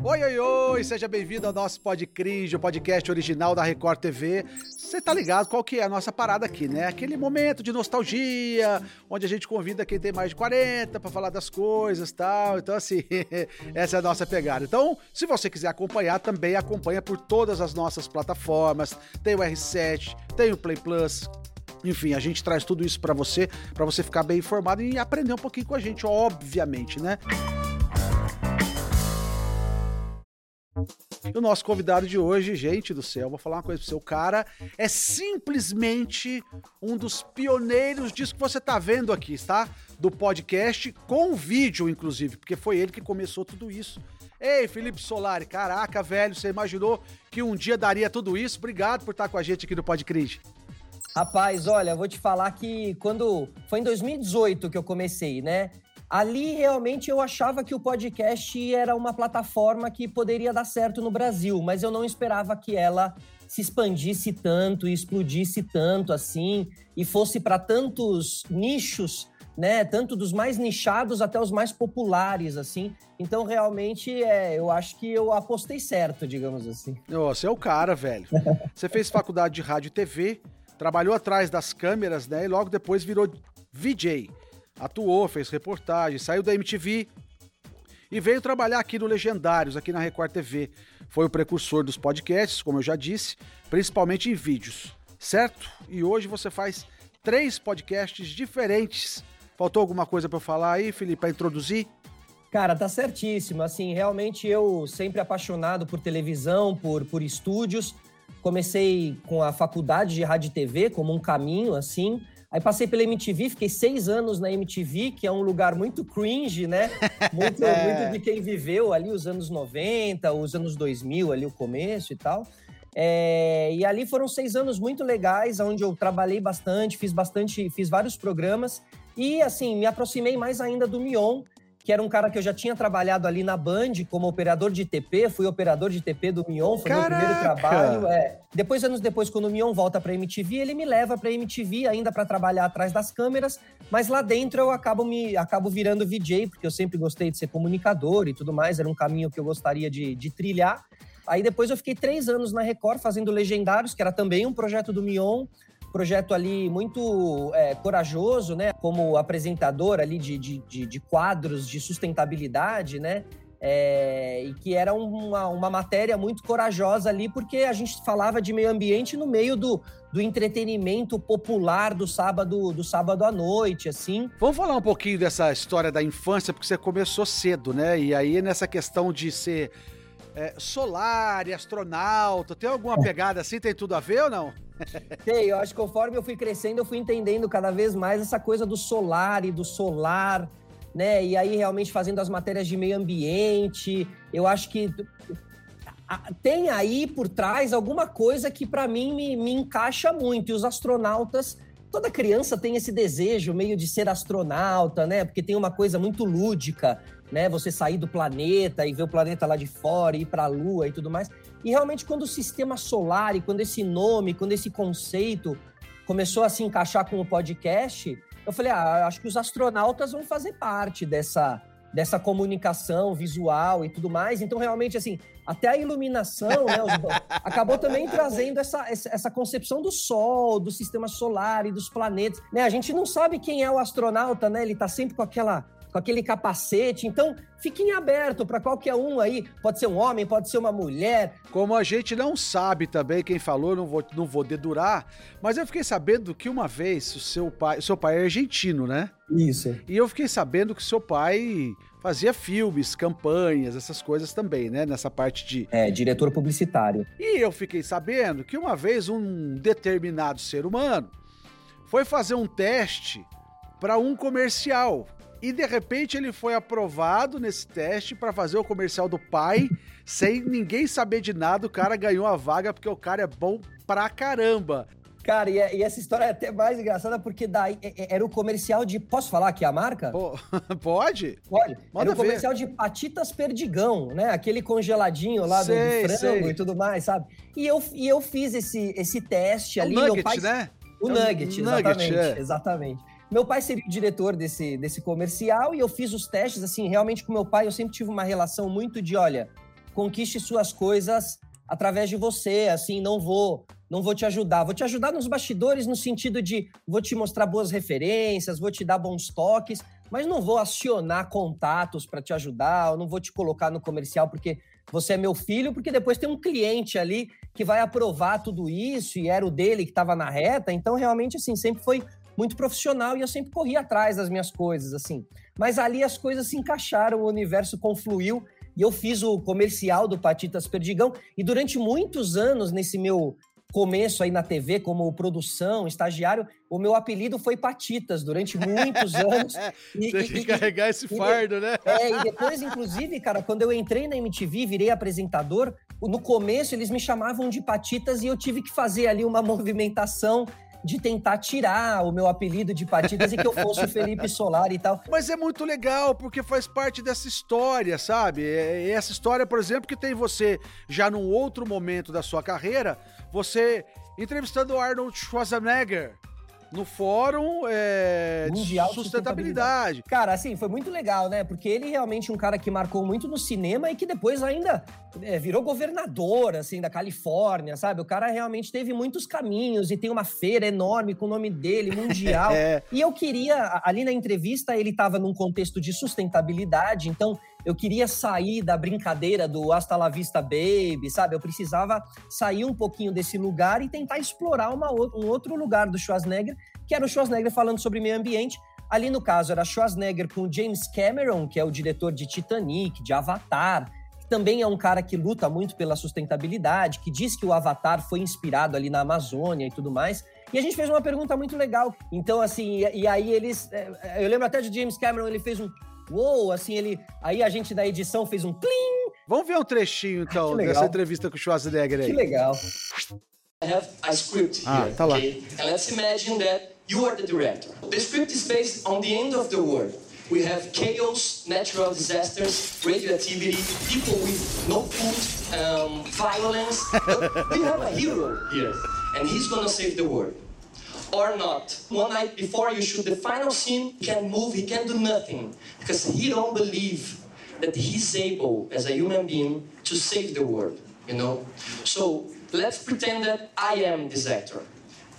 Oi, oi, oi, seja bem-vindo ao nosso Podcringe, o podcast original da Record TV. Você tá ligado qual que é a nossa parada aqui, né? Aquele momento de nostalgia, onde a gente convida quem tem mais de 40 para falar das coisas tal. Então, assim, essa é a nossa pegada. Então, se você quiser acompanhar, também acompanha por todas as nossas plataformas. Tem o R7, tem o Play Plus, enfim, a gente traz tudo isso para você, para você ficar bem informado e aprender um pouquinho com a gente, obviamente, né? E o nosso convidado de hoje, gente do céu, vou falar uma coisa pro seu cara, é simplesmente um dos pioneiros disso que você tá vendo aqui, tá? Do podcast, com vídeo, inclusive, porque foi ele que começou tudo isso. Ei, Felipe Solari, caraca, velho, você imaginou que um dia daria tudo isso? Obrigado por estar com a gente aqui no Podcringe. Rapaz, olha, vou te falar que quando. Foi em 2018 que eu comecei, né? Ali realmente eu achava que o podcast era uma plataforma que poderia dar certo no Brasil, mas eu não esperava que ela se expandisse tanto e explodisse tanto assim e fosse para tantos nichos, né? Tanto dos mais nichados até os mais populares, assim. Então, realmente, é, eu acho que eu apostei certo, digamos assim. Você é o cara, velho. Você fez faculdade de rádio e TV, trabalhou atrás das câmeras, né? E logo depois virou VJ. Atuou, fez reportagem, saiu da MTV e veio trabalhar aqui no Legendários, aqui na Record TV. Foi o precursor dos podcasts, como eu já disse, principalmente em vídeos, certo? E hoje você faz três podcasts diferentes. Faltou alguma coisa para falar aí, Felipe, para introduzir? Cara, tá certíssimo. Assim, realmente eu sempre apaixonado por televisão, por, por estúdios. Comecei com a faculdade de rádio e TV como um caminho, assim. Aí passei pela MTV, fiquei seis anos na MTV, que é um lugar muito cringe, né? Muito, muito de quem viveu ali os anos 90, os anos 2000, ali o começo e tal. É, e ali foram seis anos muito legais, onde eu trabalhei bastante, fiz bastante, fiz vários programas. E assim, me aproximei mais ainda do Mion, que era um cara que eu já tinha trabalhado ali na Band como operador de TP, fui operador de TP do Mion, foi Caraca. meu primeiro trabalho. É. Depois, anos depois, quando o Mion volta pra MTV, ele me leva pra MTV ainda para trabalhar atrás das câmeras, mas lá dentro eu acabo, me, acabo virando VJ, porque eu sempre gostei de ser comunicador e tudo mais, era um caminho que eu gostaria de, de trilhar. Aí depois eu fiquei três anos na Record fazendo Legendários, que era também um projeto do Mion projeto ali muito é, corajoso, né? Como apresentador ali de, de, de, quadros de sustentabilidade, né? É, e que era uma, uma matéria muito corajosa ali, porque a gente falava de meio ambiente no meio do, do entretenimento popular do sábado, do sábado à noite, assim. Vamos falar um pouquinho dessa história da infância, porque você começou cedo, né? E aí nessa questão de ser é, solar e astronauta, tem alguma é. pegada assim? Tem tudo a ver ou não? Tem, eu acho que conforme eu fui crescendo, eu fui entendendo cada vez mais essa coisa do solar e do solar, né? E aí realmente fazendo as matérias de meio ambiente, eu acho que tem aí por trás alguma coisa que para mim me, me encaixa muito. E os astronautas, toda criança tem esse desejo meio de ser astronauta, né? Porque tem uma coisa muito lúdica, né? Você sair do planeta e ver o planeta lá de fora, ir para a Lua e tudo mais. E realmente, quando o sistema solar e quando esse nome, quando esse conceito começou a se encaixar com o podcast, eu falei, ah, acho que os astronautas vão fazer parte dessa, dessa comunicação visual e tudo mais. Então, realmente, assim, até a iluminação né, acabou também trazendo essa, essa concepção do Sol, do sistema solar e dos planetas. Né? A gente não sabe quem é o astronauta, né? Ele está sempre com aquela com aquele capacete. Então, fiquem aberto para qualquer um aí. Pode ser um homem, pode ser uma mulher. Como a gente não sabe também quem falou, não vou, não vou dedurar, mas eu fiquei sabendo que uma vez o seu pai, o seu pai é argentino, né? Isso. E eu fiquei sabendo que o seu pai fazia filmes, campanhas, essas coisas também, né? Nessa parte de. É, diretor publicitário. E eu fiquei sabendo que uma vez um determinado ser humano foi fazer um teste para um comercial e de repente ele foi aprovado nesse teste para fazer o comercial do pai, sem ninguém saber de nada. O cara ganhou a vaga porque o cara é bom pra caramba. Cara, e, e, essa história é até mais engraçada porque daí é, é, era o comercial de. Posso falar aqui a marca? Pô, pode? Pode. Manda era o comercial ver. de Patitas Perdigão, né? Aquele congeladinho lá sei, do, do, frango sei. e tudo mais, sabe? E eu, e eu fiz esse, esse teste é ali. O nugget, pai... né? O é nugget, exatamente. é. exatamente. Meu pai seria o diretor desse, desse comercial e eu fiz os testes, assim, realmente com meu pai eu sempre tive uma relação muito de, olha, conquiste suas coisas através de você, assim, não vou não vou te ajudar. Vou te ajudar nos bastidores no sentido de vou te mostrar boas referências, vou te dar bons toques, mas não vou acionar contatos para te ajudar, eu não vou te colocar no comercial porque você é meu filho, porque depois tem um cliente ali que vai aprovar tudo isso e era o dele que estava na reta. Então, realmente, assim, sempre foi muito profissional e eu sempre corri atrás das minhas coisas, assim. Mas ali as coisas se encaixaram, o universo confluiu e eu fiz o comercial do Patitas Perdigão e durante muitos anos nesse meu começo aí na TV como produção, estagiário, o meu apelido foi Patitas durante muitos anos. e, Tem que e, carregar esse fardo, e, né? É, e depois, inclusive, cara, quando eu entrei na MTV, virei apresentador, no começo eles me chamavam de Patitas e eu tive que fazer ali uma movimentação de tentar tirar o meu apelido de Patitas e que eu fosse o Felipe Solar e tal. Mas é muito legal, porque faz parte dessa história, sabe? É, é essa história, por exemplo, que tem você já num outro momento da sua carreira, você entrevistando o Arnold Schwarzenegger no Fórum é, Mundial sustentabilidade. sustentabilidade. Cara, assim, foi muito legal, né? Porque ele realmente é um cara que marcou muito no cinema e que depois ainda é, virou governador, assim, da Califórnia, sabe? O cara realmente teve muitos caminhos e tem uma feira enorme com o nome dele, mundial. é. E eu queria, ali na entrevista, ele estava num contexto de sustentabilidade, então eu queria sair da brincadeira do hasta la vista baby, sabe? Eu precisava sair um pouquinho desse lugar e tentar explorar uma, um outro lugar do Schwarzenegger, que era o Schwarzenegger falando sobre meio ambiente. Ali no caso era Schwarzenegger com James Cameron, que é o diretor de Titanic, de Avatar, que também é um cara que luta muito pela sustentabilidade, que diz que o Avatar foi inspirado ali na Amazônia e tudo mais. E a gente fez uma pergunta muito legal. Então, assim, e, e aí eles. É, eu lembro até de James Cameron, ele fez um uou, assim, ele. Aí a gente da edição fez um plim. Vamos ver um trechinho, então, dessa entrevista com o Schwarzenegger aí. Que legal. I have a script ah, here, tá lá. okay? And let's imagine that you are the director. The script is based on the end of the world. We have chaos, natural disasters, radioactivity, people with no food, um, violence. we have a hero here, and he's gonna save the world. Or not. One night before you shoot the final scene, he can move, he can do nothing. Because he don't believe that he's able, as a human being, to save the world, you know? So let's pretend that I am this actor.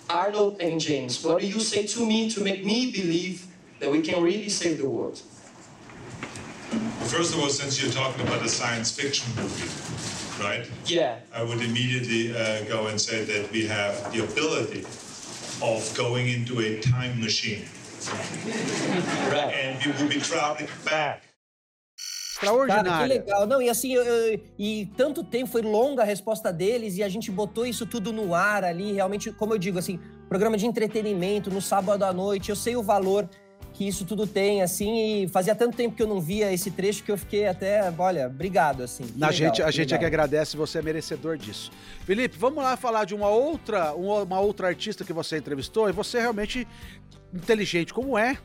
Arnold and James, what do you say to me to make me believe that we can really save the world? First of all, since you're talking about a science fiction movie, right? Yeah. I would immediately uh, go and say that we have the ability of going into a time machine. Right. And we will be traveling back. Extraordinário. Cara, que legal. Não, e assim, eu, eu, e tanto tempo, foi longa a resposta deles e a gente botou isso tudo no ar ali, realmente, como eu digo, assim, programa de entretenimento no sábado à noite, eu sei o valor que isso tudo tem, assim, e fazia tanto tempo que eu não via esse trecho que eu fiquei até, olha, obrigado, assim. Na gente, a gente é que agradece, você é merecedor disso. Felipe, vamos lá falar de uma outra, uma outra artista que você entrevistou, e você é realmente inteligente como é,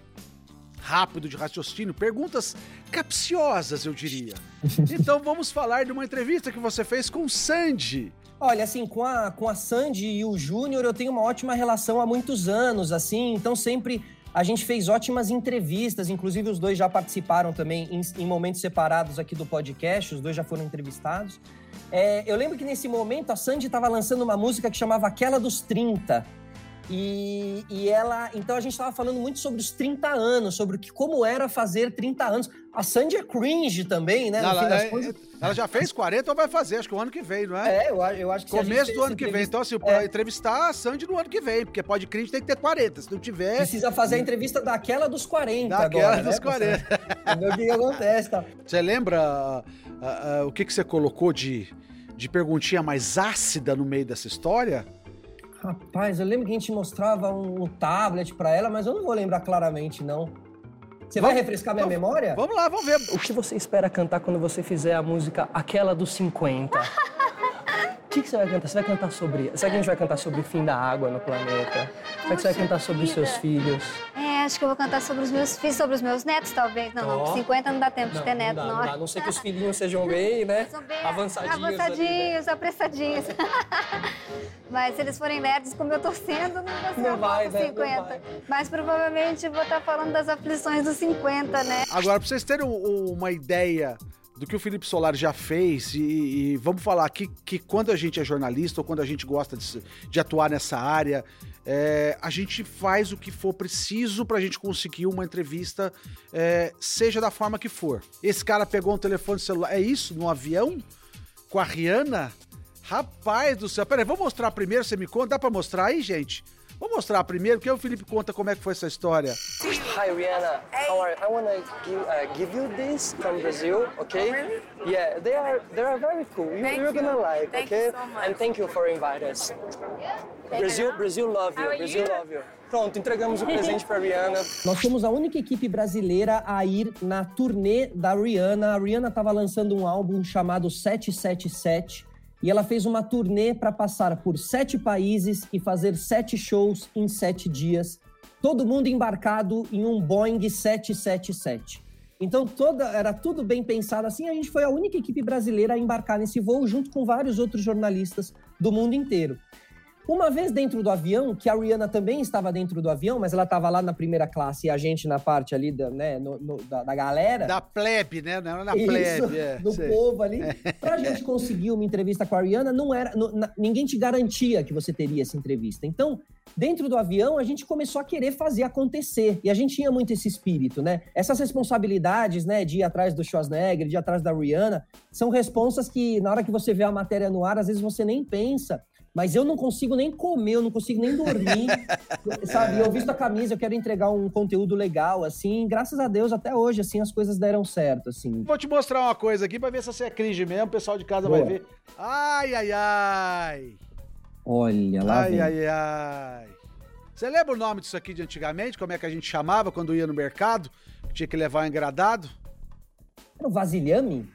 rápido de raciocínio, perguntas capciosas, eu diria. Então vamos falar de uma entrevista que você fez com o Sandy. Olha, assim, com a, com a Sandy e o Júnior eu tenho uma ótima relação há muitos anos, assim, então sempre a gente fez ótimas entrevistas, inclusive os dois já participaram também em, em momentos separados aqui do podcast, os dois já foram entrevistados. É, eu lembro que nesse momento a Sandy estava lançando uma música que chamava Aquela dos 30. E, e ela. Então a gente estava falando muito sobre os 30 anos, sobre o que, como era fazer 30 anos. A Sandy é cringe também, né? Ela, é, ela, já fez 40 ou vai fazer, acho que o ano que vem, não é? É, eu, eu acho que Começo do ano que vem. Então, assim, é. entrevistar a Sandy no ano que vem, porque pode cringe tem que ter 40. Se não tiver. Precisa fazer a entrevista daquela dos 40. Daquela agora, dos né? 40. o que, que acontece, tá? Você lembra uh, uh, o que, que você colocou de, de perguntinha mais ácida no meio dessa história? Rapaz, eu lembro que a gente mostrava um, um tablet para ela, mas eu não vou lembrar claramente, não. Você vamos, vai refrescar minha vamos, memória? Vamos lá, vamos ver. O que você espera cantar quando você fizer a música Aquela dos 50? O que, que, você vai cantar? Você vai cantar sobre. Será que a gente vai cantar sobre o fim da água no planeta? Será que você vai cantar sobre os seus filhos? Acho que eu vou cantar sobre os meus filhos, sobre os meus netos, talvez. Não, não, com 50 não dá tempo não, de ter neto, não. Não, dá, não, não sei que os filhinhos sejam bem, né? São bem avançadinhos. Avançadinhos, apressadinhos. Mas se eles forem nerds, como eu tô sendo, não vai ser não vai, né? 50. Mas provavelmente vou estar falando das aflições dos 50, né? Agora, pra vocês terem uma ideia do que o Felipe Solari já fez, e, e, vamos falar aqui que quando a gente é jornalista ou quando a gente gosta de, de atuar nessa área, é, a gente faz o que for preciso para a gente conseguir uma entrevista, é, seja da forma que for. Esse cara pegou um telefone celular, é isso? No avião? Com a Rihanna? Rapaz do céu, peraí, vou mostrar primeiro, você me conta? Dá para mostrar aí, gente? Vou mostrar primeiro, porque o Felipe conta como é que foi essa história. Hi Rihanna, how are you? I want to give, uh, give you this from Brazil, okay? Oh, really? Yeah, they are they are very cool. You, you're gonna like, thank okay? So and thank you for inviting us. Brazil, Brazil love you. Brazil love you. Pronto, entregamos o presente para Rihanna. Nós somos a única equipe brasileira a ir na turnê da Rihanna. A Rihanna estava lançando um álbum chamado 777 e ela fez uma turnê para passar por sete países e fazer sete shows em sete dias, todo mundo embarcado em um Boeing 777. Então toda era tudo bem pensado assim. A gente foi a única equipe brasileira a embarcar nesse voo junto com vários outros jornalistas do mundo inteiro. Uma vez dentro do avião, que a Rihanna também estava dentro do avião, mas ela estava lá na primeira classe e a gente na parte ali da, né, no, no, da, da, galera. Da plebe, né? Não era na Isso, plebe. É, do sei. povo ali. Pra gente conseguir uma entrevista com a Rihanna, não era. Não, ninguém te garantia que você teria essa entrevista. Então, dentro do avião, a gente começou a querer fazer acontecer. E a gente tinha muito esse espírito, né? Essas responsabilidades, né, de ir atrás do Schwarzenegger, de ir atrás da Rihanna, são responsas que, na hora que você vê a matéria no ar, às vezes você nem pensa mas eu não consigo nem comer, eu não consigo nem dormir, sabe? Eu visto a camisa, eu quero entregar um conteúdo legal, assim, graças a Deus até hoje, assim, as coisas deram certo, assim. Vou te mostrar uma coisa aqui pra ver se você é cringe mesmo, o pessoal de casa Boa. vai ver. Ai, ai, ai! Olha lá, Ai, vem. ai, ai. Você lembra o nome disso aqui de antigamente? Como é que a gente chamava quando ia no mercado? Tinha que levar um engradado? Era o vasilhame?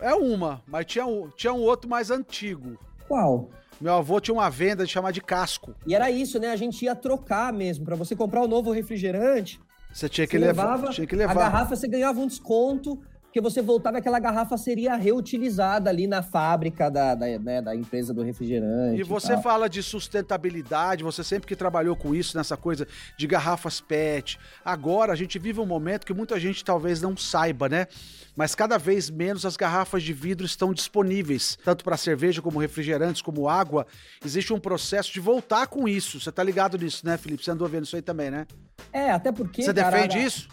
É uma, mas tinha um, tinha um outro mais antigo. Qual? Meu avô tinha uma venda de chamar de casco. E era isso, né? A gente ia trocar mesmo. para você comprar o um novo refrigerante, você tinha que, você levar, tinha que levar. A garrafa você ganhava um desconto, porque você voltava aquela garrafa seria reutilizada ali na fábrica da, da, né, da empresa do refrigerante. E você e fala de sustentabilidade, você sempre que trabalhou com isso, nessa coisa de garrafas PET. Agora a gente vive um momento que muita gente talvez não saiba, né? mas cada vez menos as garrafas de vidro estão disponíveis, tanto para cerveja como refrigerantes, como água. Existe um processo de voltar com isso. Você tá ligado nisso, né, Felipe? Você andou vendo isso aí também, né? É, até porque. Você cara, defende isso?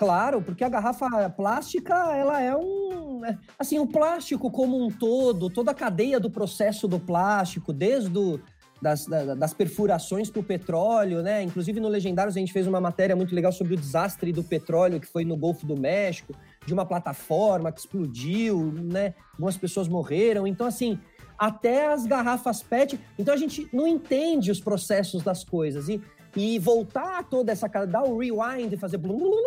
Claro, porque a garrafa plástica, ela é um. É, assim, o plástico como um todo, toda a cadeia do processo do plástico, desde o, das, das perfurações para o petróleo, né? Inclusive no Legendários a gente fez uma matéria muito legal sobre o desastre do petróleo que foi no Golfo do México de uma plataforma que explodiu, né? Algumas pessoas morreram. Então, assim, até as garrafas PET. Então, a gente não entende os processos das coisas. E, e voltar toda essa. dar o rewind e fazer. Blu, blu, blu,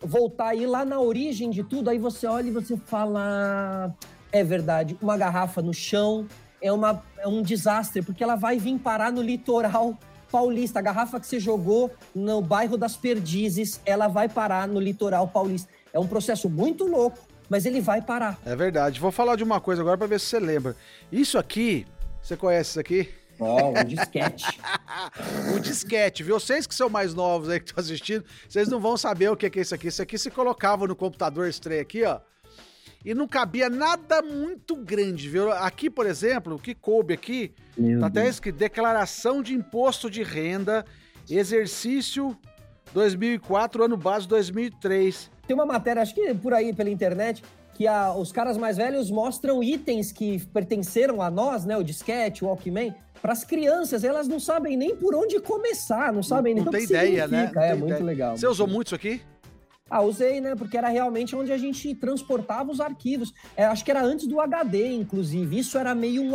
voltar aí lá na origem de tudo, aí você olha e você fala. É verdade, uma garrafa no chão é, uma, é um desastre, porque ela vai vir parar no litoral paulista. A garrafa que você jogou no bairro das Perdizes, ela vai parar no litoral paulista. É um processo muito louco, mas ele vai parar. É verdade. Vou falar de uma coisa agora para ver se você lembra. Isso aqui, você conhece isso aqui? Ó, oh, um disquete. um disquete, viu? Vocês que são mais novos aí que estão assistindo, vocês não vão saber o que é isso aqui. Isso aqui se colocava no computador estreia aqui, ó. E não cabia nada muito grande, viu? Aqui, por exemplo, o que coube aqui, Meu tá até escrito declaração de imposto de renda, exercício 2004, ano base 2003. Tem uma matéria, acho que por aí pela internet, que a, os caras mais velhos mostram itens que pertenceram a nós, né? O disquete, o Walkman, para as crianças. Elas não sabem nem por onde começar, não sabem não, nem não tem ideia, né? Não é muito ideia. legal. Você usou muito isso aqui? Ah, usei, né? Porque era realmente onde a gente transportava os arquivos. É, acho que era antes do HD, inclusive. Isso era meio um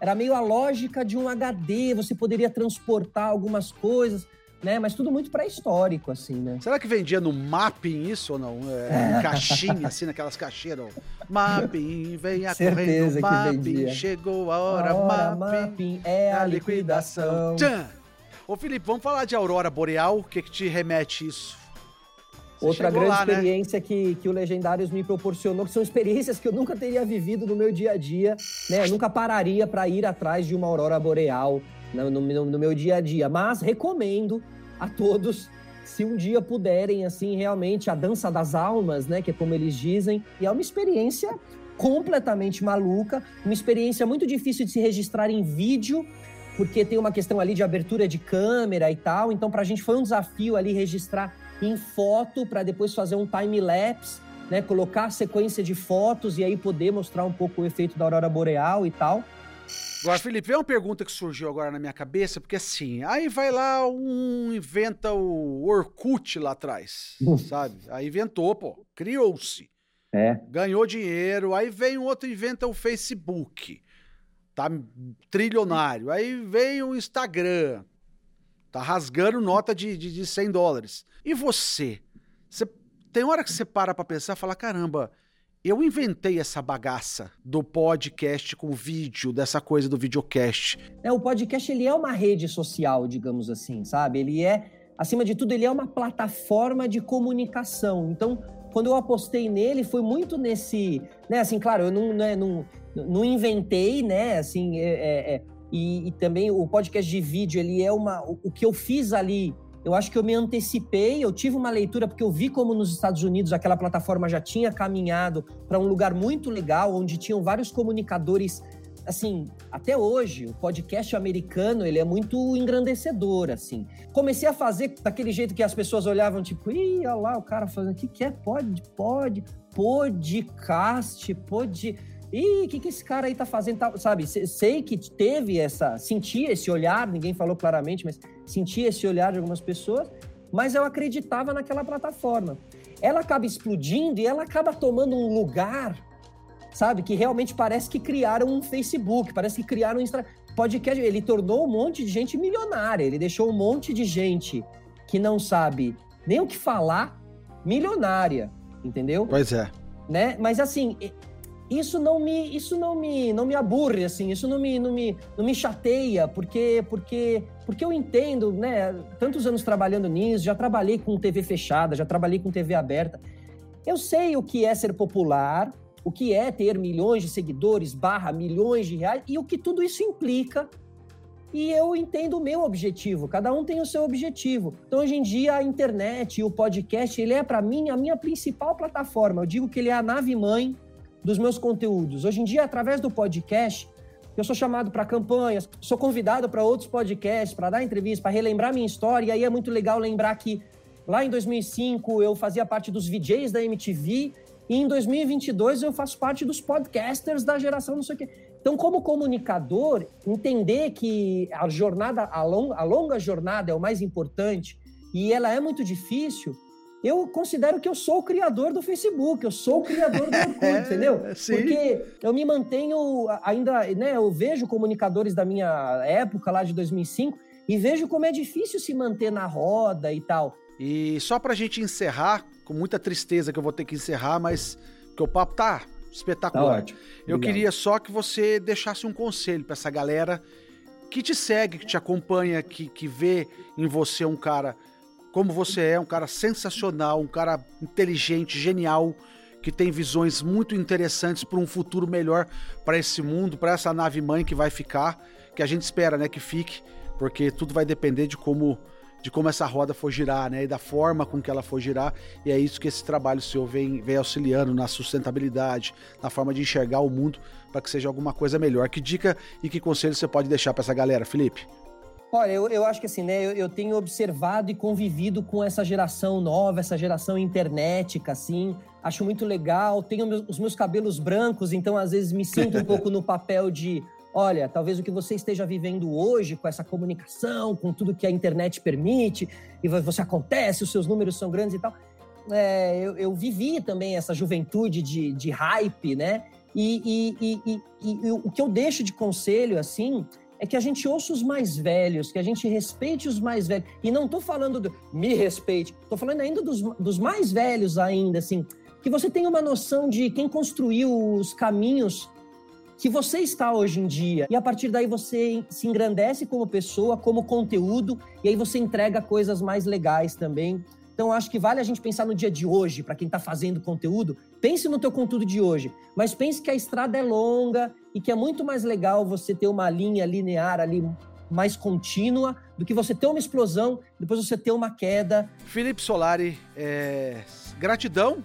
era meio a lógica de um HD. Você poderia transportar algumas coisas né? Mas tudo muito pré-histórico, assim, né? Será que vendia no mapping isso ou não? É, caixinha, assim, naquelas caixeiras. Mapping, venha Certeza correndo, que vendia. chegou a hora, a hora mapping, mapping é a liquidação. liquidação. Ô Felipe, vamos falar de Aurora Boreal, o que que te remete isso? Você Outra grande lá, né? experiência né? que, que o Legendários me proporcionou, que são experiências que eu nunca teria vivido no meu dia a dia, né? Eu nunca pararia para ir atrás de uma aurora boreal, no, no, no, meu dia a dia. Mas recomendo a todos se um dia puderem, assim, realmente, a dança das almas, né, que é como eles dizem, e é uma experiência completamente maluca, uma experiência muito difícil de se registrar em vídeo, porque tem uma questão ali de abertura de câmera e tal, então para a gente foi um desafio ali registrar em foto para depois fazer um time lapse, né, colocar a sequência de fotos e aí poder mostrar um pouco o efeito da aurora boreal e tal. Agora, Felipe, vem uma pergunta que surgiu agora na minha cabeça, porque assim, aí vai lá um inventa o Orkut lá atrás, sabe? Aí inventou, pô, criou-se. É. Ganhou dinheiro, aí vem um outro inventa o Facebook. Tá trilionário. Aí vem o Instagram. Tá rasgando nota de, de, de 100 dólares. E você? Você tem hora que você para pra pensar e fala, caramba, eu inventei essa bagaça do podcast com vídeo, dessa coisa do videocast. É, o podcast ele é uma rede social, digamos assim, sabe? Ele é, acima de tudo, ele é uma plataforma de comunicação. Então, quando eu apostei nele, foi muito nesse, né? Assim, claro, eu não, né, não, não inventei, né? Assim, é, é, é, e, e, também o podcast de vídeo, ele é uma, o, o que eu fiz ali eu acho que eu me antecipei, eu tive uma leitura, porque eu vi como nos Estados Unidos aquela plataforma já tinha caminhado para um lugar muito legal, onde tinham vários comunicadores. Assim, até hoje, o podcast americano, ele é muito engrandecedor, assim. Comecei a fazer daquele jeito que as pessoas olhavam, tipo, ih, olha lá o cara fazendo, o que que é? Pode, pode, podcast, pode... Ih, o que, que esse cara aí tá fazendo? Sabe, sei que teve essa. Senti esse olhar, ninguém falou claramente, mas senti esse olhar de algumas pessoas, mas eu acreditava naquela plataforma. Ela acaba explodindo e ela acaba tomando um lugar, sabe, que realmente parece que criaram um Facebook, parece que criaram um Instagram. Podcast, ele tornou um monte de gente milionária, ele deixou um monte de gente que não sabe nem o que falar milionária, entendeu? Pois é. Né? Mas assim, isso não me isso não me não me aburre assim isso não me não me, não me chateia porque porque porque eu entendo né tantos anos trabalhando nisso já trabalhei com TV fechada já trabalhei com TV aberta. Eu sei o que é ser popular o que é ter milhões de seguidores barra milhões de reais e o que tudo isso implica. E eu entendo o meu objetivo cada um tem o seu objetivo. Então hoje em dia a internet e o podcast ele é para mim a minha principal plataforma. Eu digo que ele é a nave mãe dos meus conteúdos. Hoje em dia, através do podcast, eu sou chamado para campanhas, sou convidado para outros podcasts, para dar entrevistas, para relembrar minha história. E aí é muito legal lembrar que lá em 2005 eu fazia parte dos VJs da MTV e em 2022 eu faço parte dos podcasters da geração não sei o quê. Então, como comunicador, entender que a jornada, a longa, a longa jornada é o mais importante e ela é muito difícil, eu considero que eu sou o criador do Facebook, eu sou o criador do Orkut, é, entendeu? Sim. Porque eu me mantenho ainda, né? Eu vejo comunicadores da minha época lá de 2005 e vejo como é difícil se manter na roda e tal. E só pra gente encerrar, com muita tristeza que eu vou ter que encerrar, mas que o papo tá espetacular. Tá eu queria só que você deixasse um conselho para essa galera que te segue, que te acompanha, que, que vê em você um cara como você é, um cara sensacional, um cara inteligente, genial, que tem visões muito interessantes para um futuro melhor para esse mundo, para essa nave mãe que vai ficar, que a gente espera, né, que fique, porque tudo vai depender de como de como essa roda for girar, né, e da forma com que ela for girar, e é isso que esse trabalho seu vem, vem auxiliando na sustentabilidade, na forma de enxergar o mundo para que seja alguma coisa melhor. Que dica e que conselho você pode deixar para essa galera, Felipe? Olha, eu, eu acho que assim, né? Eu, eu, tenho observado e convivido com essa geração nova, essa geração internética, assim. Acho muito legal. Tenho meus, os meus cabelos brancos, então às vezes me sinto um pouco no papel de. Olha, talvez o que você esteja vivendo hoje com essa comunicação, com tudo que a internet permite, e você acontece, os seus números são grandes e tal. É, eu, eu, vivi também essa juventude de, de hype, né? E, e, e, e, o que eu deixo de conselho, assim, é que a gente ouça os mais velhos, que a gente respeite os mais velhos. E não estou falando do me respeite, estou falando ainda dos, dos mais velhos ainda, assim, que você tenha uma noção de quem construiu os caminhos que você está hoje em dia. E a partir daí você se engrandece como pessoa, como conteúdo, e aí você entrega coisas mais legais também. Então, acho que vale a gente pensar no dia de hoje, para quem está fazendo conteúdo. Pense no teu conteúdo de hoje, mas pense que a estrada é longa e que é muito mais legal você ter uma linha linear ali mais contínua do que você ter uma explosão, depois você ter uma queda. Felipe Solari, é... gratidão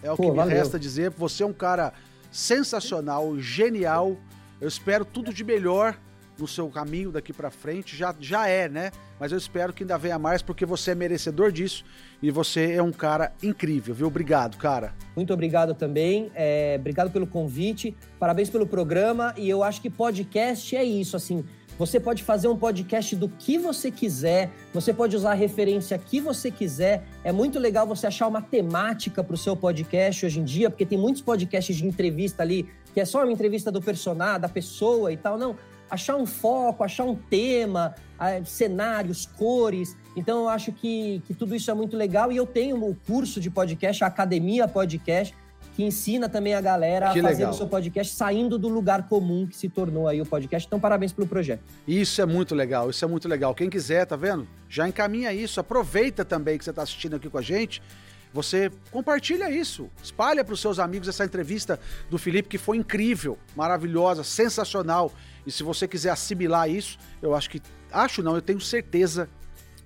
é o Pô, que me valeu. resta dizer. Você é um cara sensacional, genial. Eu espero tudo de melhor no seu caminho daqui para frente. Já, já é, né? Mas eu espero que ainda venha mais, porque você é merecedor disso e você é um cara incrível, viu? Obrigado, cara. Muito obrigado também. É, obrigado pelo convite. Parabéns pelo programa. E eu acho que podcast é isso, assim. Você pode fazer um podcast do que você quiser, você pode usar a referência que você quiser. É muito legal você achar uma temática para o seu podcast hoje em dia, porque tem muitos podcasts de entrevista ali que é só uma entrevista do personagem, da pessoa e tal. Não, achar um foco, achar um tema, cenários, cores. Então, eu acho que, que tudo isso é muito legal. E eu tenho o curso de podcast, a Academia Podcast, que ensina também a galera que a fazer legal. o seu podcast saindo do lugar comum que se tornou aí o podcast. Então, parabéns pelo projeto. Isso é muito legal, isso é muito legal. Quem quiser, tá vendo? Já encaminha isso. Aproveita também que você está assistindo aqui com a gente. Você compartilha isso, espalha para os seus amigos essa entrevista do Felipe que foi incrível, maravilhosa, sensacional. E se você quiser assimilar isso, eu acho que. Acho não, eu tenho certeza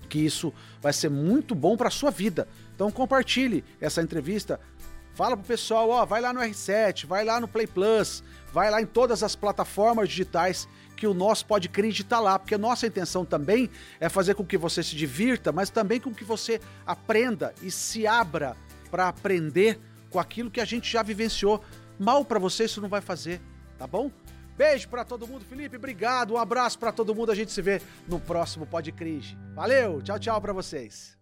que isso vai ser muito bom para sua vida. Então compartilhe essa entrevista. Fala pro pessoal, ó, vai lá no R7, vai lá no Play Plus, vai lá em todas as plataformas digitais que o nosso podcast está lá, porque a nossa intenção também é fazer com que você se divirta, mas também com que você aprenda e se abra para aprender com aquilo que a gente já vivenciou. Mal para você isso não vai fazer, tá bom? Beijo para todo mundo, Felipe, obrigado. Um abraço para todo mundo. A gente se vê no próximo Pod Cris. Valeu, tchau, tchau para vocês.